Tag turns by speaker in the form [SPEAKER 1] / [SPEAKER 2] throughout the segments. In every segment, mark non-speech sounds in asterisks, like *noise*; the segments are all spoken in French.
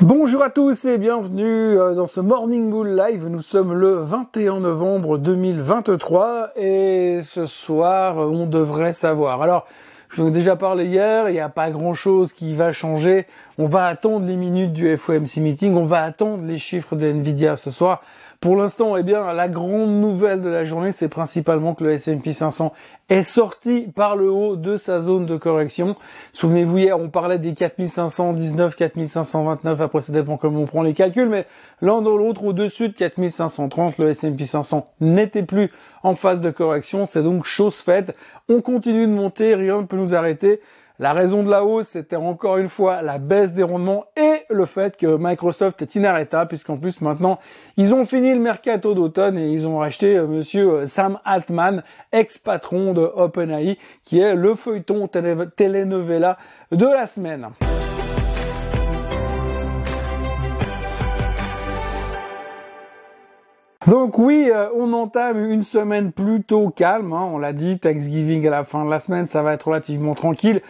[SPEAKER 1] Bonjour à tous et bienvenue euh, dans ce Morning Bull Live. Nous sommes le 21 novembre 2023 et ce soir on devrait savoir. Alors, je vous ai déjà parlé hier, il n'y a pas grand chose qui va changer. On va attendre les minutes du FOMC meeting, on va attendre les chiffres de Nvidia ce soir. Pour l'instant, eh bien, la grande nouvelle de la journée, c'est principalement que le S&P 500 est sorti par le haut de sa zone de correction. Souvenez-vous, hier, on parlait des 4519, 4529, après ça dépend comment on prend les calculs, mais l'un dans l'autre, au-dessus de 4530, le S&P 500 n'était plus en phase de correction. C'est donc chose faite. On continue de monter, rien ne peut nous arrêter. La raison de la hausse, c'était encore une fois la baisse des rendements et le fait que Microsoft est inarrêtable, puisqu'en plus maintenant, ils ont fini le mercato d'automne et ils ont racheté euh, monsieur euh, Sam Altman, ex-patron de OpenAI, qui est le feuilleton telenovela de la semaine. Donc oui, euh, on entame une semaine plutôt calme, hein. on l'a dit, Thanksgiving à la fin de la semaine, ça va être relativement tranquille.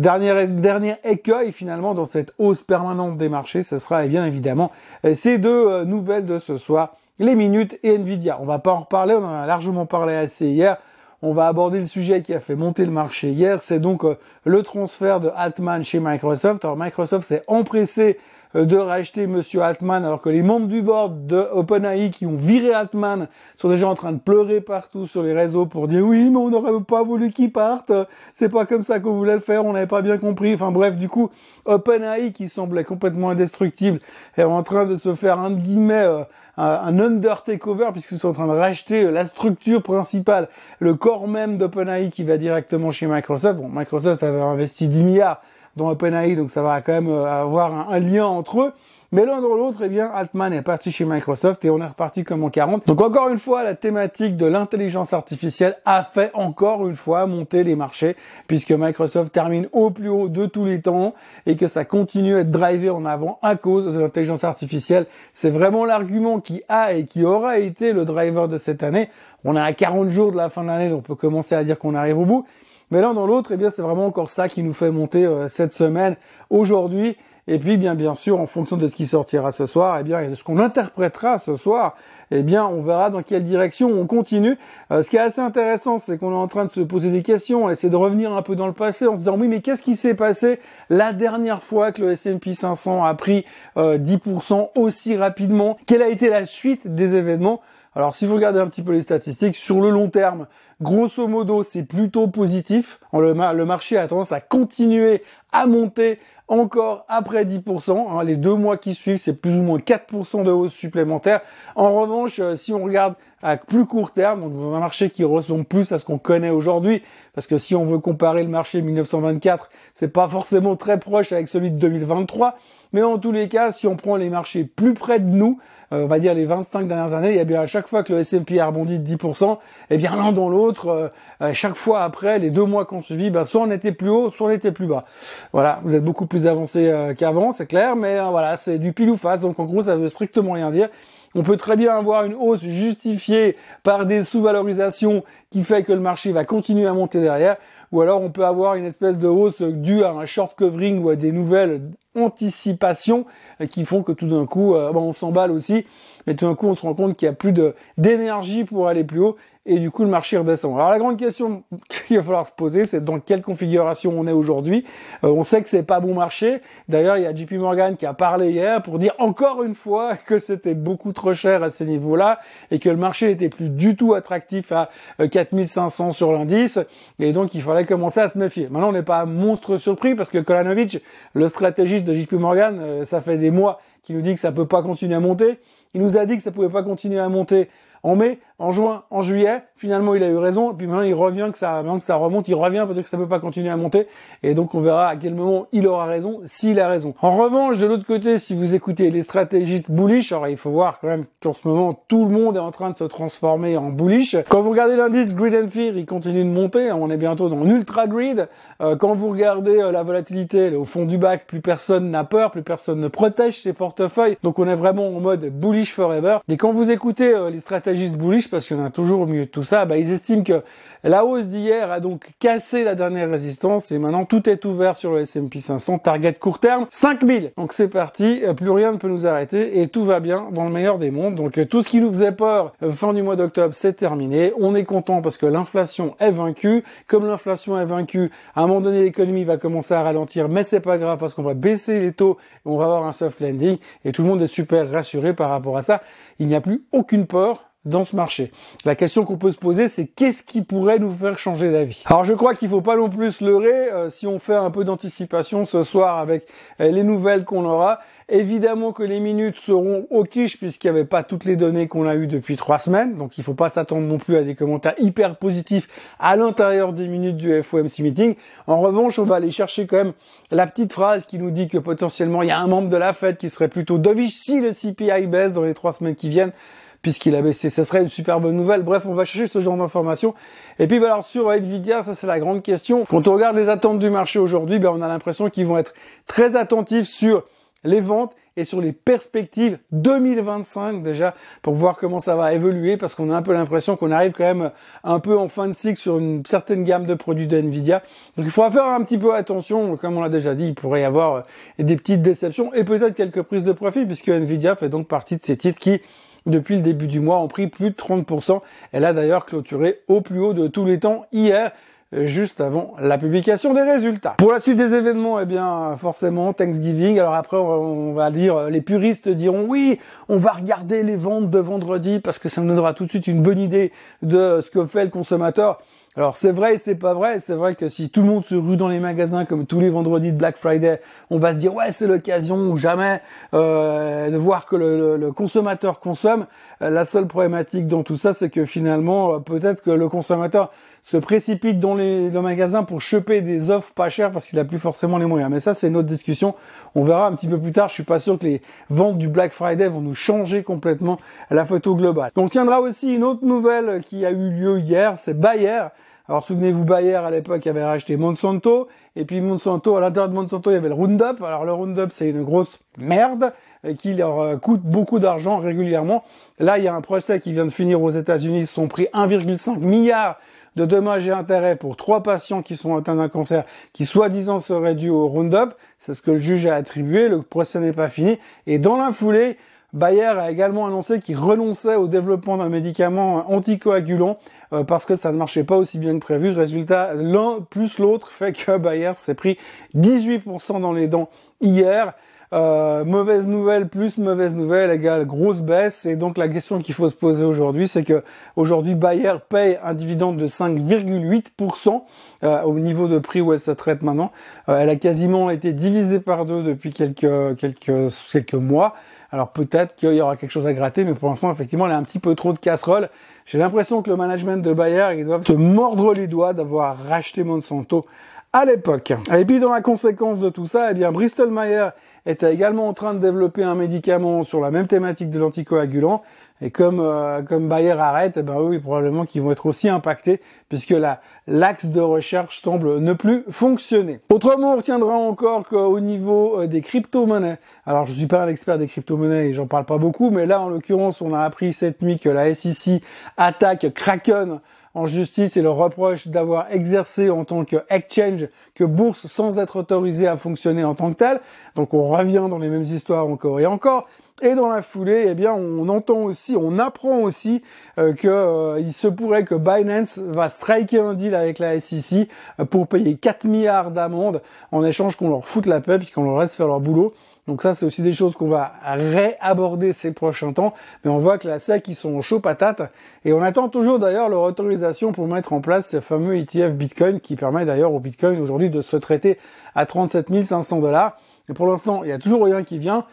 [SPEAKER 1] Dernier, dernier écueil finalement dans cette hausse permanente des marchés, ce sera bien évidemment euh, ces deux euh, nouvelles de ce soir, les minutes et Nvidia. On va pas en reparler, on en a largement parlé assez hier. On va aborder le sujet qui a fait monter le marché hier, c'est donc euh, le transfert de Altman chez Microsoft. Alors Microsoft s'est empressé de racheter Monsieur Altman, alors que les membres du board de OpenAI qui ont viré Altman sont déjà en train de pleurer partout sur les réseaux pour dire oui, mais on n'aurait pas voulu qu'il parte, c'est pas comme ça qu'on voulait le faire, on n'avait pas bien compris. Enfin bref, du coup, OpenAI qui semblait complètement indestructible est en train de se faire un guillemets euh, un under takeover puisqu'ils sont en train de racheter euh, la structure principale, le corps même d'OpenAI qui va directement chez Microsoft. Bon, Microsoft avait investi 10 milliards dans OpenAI, donc ça va quand même euh, avoir un, lien entre eux. Mais l'un dans l'autre, eh bien, Altman est parti chez Microsoft et on est reparti comme en 40. Donc encore une fois, la thématique de l'intelligence artificielle a fait encore une fois monter les marchés puisque Microsoft termine au plus haut de tous les temps et que ça continue à être drivé en avant à cause de l'intelligence artificielle. C'est vraiment l'argument qui a et qui aura été le driver de cette année. On est à 40 jours de la fin de l'année, donc on peut commencer à dire qu'on arrive au bout. Mais l'un dans l'autre, eh bien, c'est vraiment encore ça qui nous fait monter euh, cette semaine, aujourd'hui. Et puis, bien, bien sûr, en fonction de ce qui sortira ce soir, eh bien, et de ce qu'on interprétera ce soir, eh bien, on verra dans quelle direction on continue. Euh, ce qui est assez intéressant, c'est qu'on est en train de se poser des questions, on essaie de revenir un peu dans le passé en se disant, oui, mais qu'est-ce qui s'est passé la dernière fois que le S&P 500 a pris 10% euh, aussi rapidement? Quelle a été la suite des événements? Alors si vous regardez un petit peu les statistiques, sur le long terme, grosso modo, c'est plutôt positif. Le, marché a tendance à continuer à monter encore après 10%. Hein. les deux mois qui suivent, c'est plus ou moins 4% de hausse supplémentaire. En revanche, euh, si on regarde à plus court terme, donc dans un marché qui ressemble plus à ce qu'on connaît aujourd'hui, parce que si on veut comparer le marché 1924, c'est pas forcément très proche avec celui de 2023, mais en tous les cas, si on prend les marchés plus près de nous, euh, on va dire les 25 dernières années, et bien à chaque fois que le S&P a rebondi de 10%, et bien l'un dans l'autre, euh, euh, chaque fois après, les deux mois qu'on suivi, ben, soit on était plus haut, soit on était plus bas. Voilà, vous êtes beaucoup plus avancé qu'avant, c'est clair, mais voilà, c'est du pile ou face, donc en gros ça veut strictement rien dire. On peut très bien avoir une hausse justifiée par des sous-valorisations qui fait que le marché va continuer à monter derrière, ou alors on peut avoir une espèce de hausse due à un short covering ou à des nouvelles anticipations qui font que tout d'un coup, euh, on s'emballe aussi, mais tout d'un coup on se rend compte qu'il y a plus d'énergie pour aller plus haut et du coup le marché redescend. Alors la grande question *laughs* qu'il va falloir se poser, c'est dans quelle configuration on est aujourd'hui. Euh, on sait que c'est pas bon marché. D'ailleurs, il y a JP Morgan qui a parlé hier pour dire encore une fois *laughs* que c'était beaucoup trop cher à ces niveaux-là et que le marché n'était plus du tout attractif à 4500 euh, sur l'indice et donc il fallait commencer à se méfier. Maintenant, on n'est pas monstre surpris parce que Kolanovic, le stratégiste de JP Morgan, euh, ça fait des mois qu'il nous dit que ça peut pas continuer à monter. Il nous a dit que ça pouvait pas continuer à monter en mai, en juin, en juillet. Finalement, il a eu raison. Et puis maintenant, il revient que ça, maintenant que ça remonte, il revient peut-être que ça peut pas continuer à monter. Et donc, on verra à quel moment il aura raison, s'il a raison. En revanche, de l'autre côté, si vous écoutez les stratégistes bullish, alors il faut voir quand même qu'en ce moment, tout le monde est en train de se transformer en bullish. Quand vous regardez l'indice Grid and Fear, il continue de monter. On est bientôt dans l'ultra grid. Euh, quand vous regardez euh, la volatilité au fond du bac, plus personne n'a peur, plus personne ne protège ses portefeuilles. Donc, on est vraiment en mode bullish forever. Et quand vous écoutez euh, les stratégistes bullish, parce qu'il y en a toujours au milieu de tout ça, bah, ils estiment que la hausse d'hier a donc cassé la dernière résistance et maintenant tout est ouvert sur le S&P 500. Target court terme 5000. Donc c'est parti, plus rien ne peut nous arrêter et tout va bien dans le meilleur des mondes. Donc tout ce qui nous faisait peur euh, fin du mois d'octobre, c'est terminé. On est content parce que l'inflation est vaincue. Comme l'inflation est vaincue, à un moment donné l'économie va commencer à ralentir, mais c'est pas grave parce qu'on va baisser les taux et on va avoir un soft landing et tout le monde est super rassuré par rapport à ça. Il n'y a plus aucune peur dans ce marché. La question qu'on peut se poser, c'est qu'est-ce qui pourrait nous faire changer d'avis? Alors je crois qu'il faut pas non plus se leurrer euh, si on fait un peu d'anticipation ce soir avec euh, les nouvelles qu'on aura. Évidemment que les minutes seront au quiche puisqu'il n'y avait pas toutes les données qu'on a eues depuis trois semaines. Donc il ne faut pas s'attendre non plus à des commentaires hyper positifs à l'intérieur des minutes du FOMC meeting. En revanche, on va aller chercher quand même la petite phrase qui nous dit que potentiellement il y a un membre de la Fed qui serait plutôt dovish si le CPI baisse dans les trois semaines qui viennent puisqu'il a baissé. Ce serait une super bonne nouvelle. Bref, on va chercher ce genre d'informations. Et puis, bah, alors sur Nvidia, ça c'est la grande question. Quand on regarde les attentes du marché aujourd'hui, ben, on a l'impression qu'ils vont être très attentifs sur les ventes et sur les perspectives 2025 déjà pour voir comment ça va évoluer parce qu'on a un peu l'impression qu'on arrive quand même un peu en fin de cycle sur une certaine gamme de produits de Nvidia. Donc il faudra faire un petit peu attention, comme on l'a déjà dit, il pourrait y avoir des petites déceptions et peut-être quelques prises de profit puisque Nvidia fait donc partie de ces titres qui depuis le début du mois ont pris plus de 30%. Elle a d'ailleurs clôturé au plus haut de tous les temps hier juste avant la publication des résultats. Pour la suite des événements, eh bien forcément Thanksgiving. Alors après on va dire les puristes diront oui, on va regarder les ventes de vendredi parce que ça nous donnera tout de suite une bonne idée de ce que fait le consommateur. Alors c'est vrai et c'est pas vrai. C'est vrai que si tout le monde se rue dans les magasins comme tous les vendredis de Black Friday, on va se dire ouais c'est l'occasion ou jamais euh, de voir que le, consommateur consomme. Euh, la seule problématique dans tout ça, c'est que finalement euh, peut-être que le consommateur se précipite dans les, magasins pour choper des offres pas chères parce qu'il a plus forcément les moyens. Mais ça c'est une autre discussion. On verra un petit peu plus tard. Je suis pas sûr que les ventes du Black Friday vont nous changer complètement la photo globale. Donc tiendra aussi une autre nouvelle qui a eu lieu hier, c'est Bayer alors souvenez-vous, Bayer à l'époque avait racheté Monsanto, et puis Monsanto, à l'intérieur de Monsanto, il y avait le Roundup. Alors le Roundup, c'est une grosse merde qui leur euh, coûte beaucoup d'argent régulièrement. Là, il y a un procès qui vient de finir aux États-Unis. Ils sont pris 1,5 milliard de dommages et intérêts pour trois patients qui sont atteints d'un cancer qui soi-disant seraient dus au Roundup. C'est ce que le juge a attribué. Le procès n'est pas fini. Et dans la foulée, Bayer a également annoncé qu'il renonçait au développement d'un médicament anticoagulant euh, parce que ça ne marchait pas aussi bien que prévu. Résultat, l'un plus l'autre fait que Bayer s'est pris 18% dans les dents hier. Euh, mauvaise nouvelle plus mauvaise nouvelle égale grosse baisse. Et donc la question qu'il faut se poser aujourd'hui, c'est que aujourd'hui Bayer paye un dividende de 5,8% euh, au niveau de prix où elle se traite maintenant. elle a quasiment été divisée par deux depuis quelques quelques quelques mois. Alors peut-être qu'il y aura quelque chose à gratter, mais pour l'instant, effectivement, elle a un petit peu trop de casserole. J'ai l'impression que le management de Bayer, ils doivent se mordre les doigts d'avoir racheté Monsanto à l'époque. Et puis dans la conséquence de tout ça, eh bien Bristol Myers était également en train de développer un médicament sur la même thématique de l'anticoagulant. Et comme euh, comme Bayer arrête, eh ben oui, probablement qu'ils vont être aussi impactés puisque la l'axe de recherche semble ne plus fonctionner. Autrement, on retiendra encore qu'au niveau euh, des crypto-monnaies, alors je suis pas un expert des crypto-monnaies et j'en parle pas beaucoup, mais là en l'occurrence, on a appris cette nuit que la SEC attaque Kraken en justice et le reproche d'avoir exercé en tant que exchange, que bourse sans être autorisé à fonctionner en tant que tel. Donc on revient dans les mêmes histoires encore et encore. Et dans la foulée, eh bien, on entend aussi, on apprend aussi euh, que euh, il se pourrait que Binance va striker un deal avec la SEC euh, pour payer 4 milliards d'amendes en échange qu'on leur foute la paix et qu'on leur laisse faire leur boulot. Donc ça, c'est aussi des choses qu'on va réaborder ces prochains temps. Mais on voit que la SEC, ils sont chaud patate. Et on attend toujours d'ailleurs leur autorisation pour mettre en place ce fameux ETF Bitcoin qui permet d'ailleurs au Bitcoin aujourd'hui de se traiter à 37 500 dollars. Et pour l'instant, il y a toujours rien qui vient.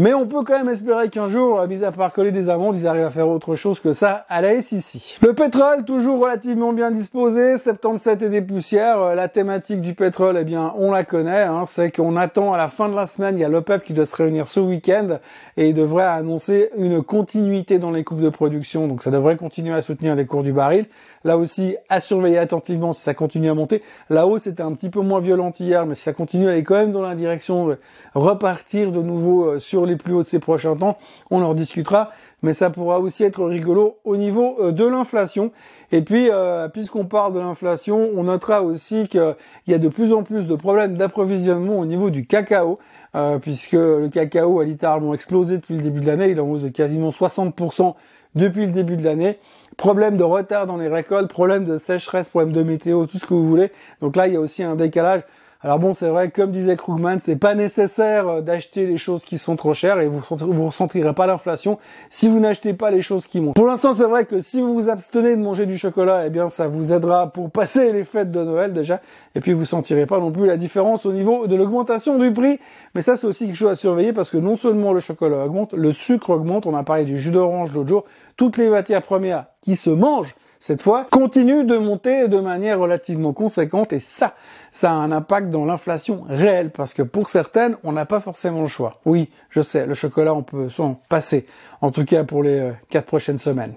[SPEAKER 1] Mais on peut quand même espérer qu'un jour, mis à part coller des amendes, ils arrivent à faire autre chose que ça à la SEC. Le pétrole, toujours relativement bien disposé, 77 et des poussières. Euh, la thématique du pétrole, eh bien, on la connaît. Hein, c'est qu'on attend à la fin de la semaine, il y a l'OPEP qui doit se réunir ce week-end et il devrait annoncer une continuité dans les coupes de production. Donc ça devrait continuer à soutenir les cours du baril. Là aussi, à surveiller attentivement si ça continue à monter. La hausse était un petit peu moins violente hier, mais si ça continue, elle est quand même dans la direction de repartir de nouveau euh, sur les plus hauts de ces prochains temps. On en discutera mais ça pourra aussi être rigolo au niveau euh, de l'inflation. Et puis, euh, puisqu'on parle de l'inflation, on notera aussi qu'il y a de plus en plus de problèmes d'approvisionnement au niveau du cacao, euh, puisque le cacao a littéralement explosé depuis le début de l'année, il en hausse de quasiment 60% depuis le début de l'année. Problème de retard dans les récoltes, problème de sécheresse, problème de météo, tout ce que vous voulez. Donc là, il y a aussi un décalage. Alors bon, c'est vrai, comme disait Krugman, c'est pas nécessaire euh, d'acheter les choses qui sont trop chères et vous vous ressentirez pas l'inflation si vous n'achetez pas les choses qui montent. Pour l'instant, c'est vrai que si vous vous abstenez de manger du chocolat, eh bien, ça vous aidera pour passer les fêtes de Noël déjà, et puis vous sentirez pas non plus la différence au niveau de l'augmentation du prix. Mais ça, c'est aussi quelque chose à surveiller parce que non seulement le chocolat augmente, le sucre augmente. On a parlé du jus d'orange l'autre jour. Toutes les matières premières qui se mangent cette fois, continue de monter de manière relativement conséquente. Et ça, ça a un impact dans l'inflation réelle parce que pour certaines, on n'a pas forcément le choix. Oui, je sais, le chocolat, on peut s'en passer, en tout cas pour les euh, quatre prochaines semaines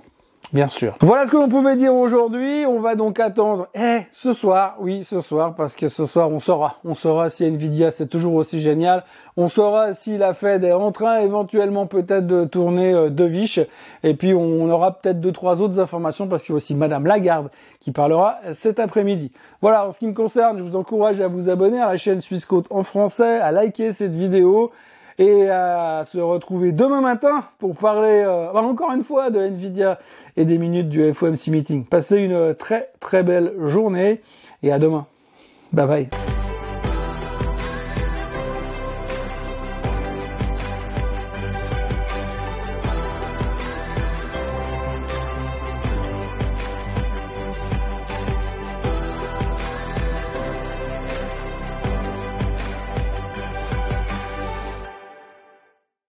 [SPEAKER 1] bien sûr. Voilà ce que l'on pouvait dire aujourd'hui. On va donc attendre, eh, ce soir, oui, ce soir, parce que ce soir, on saura. On saura si Nvidia, c'est toujours aussi génial. On saura si la Fed est en train éventuellement peut-être de tourner euh, de viche. Et puis, on aura peut-être deux, trois autres informations parce qu'il y a aussi Madame Lagarde qui parlera cet après-midi. Voilà, en ce qui me concerne, je vous encourage à vous abonner à la chaîne Suisse Côte en français, à liker cette vidéo et à se retrouver demain matin pour parler euh, bah, encore une fois de Nvidia et des minutes du FOMC meeting. Passez une très très belle journée et à demain. Bye bye.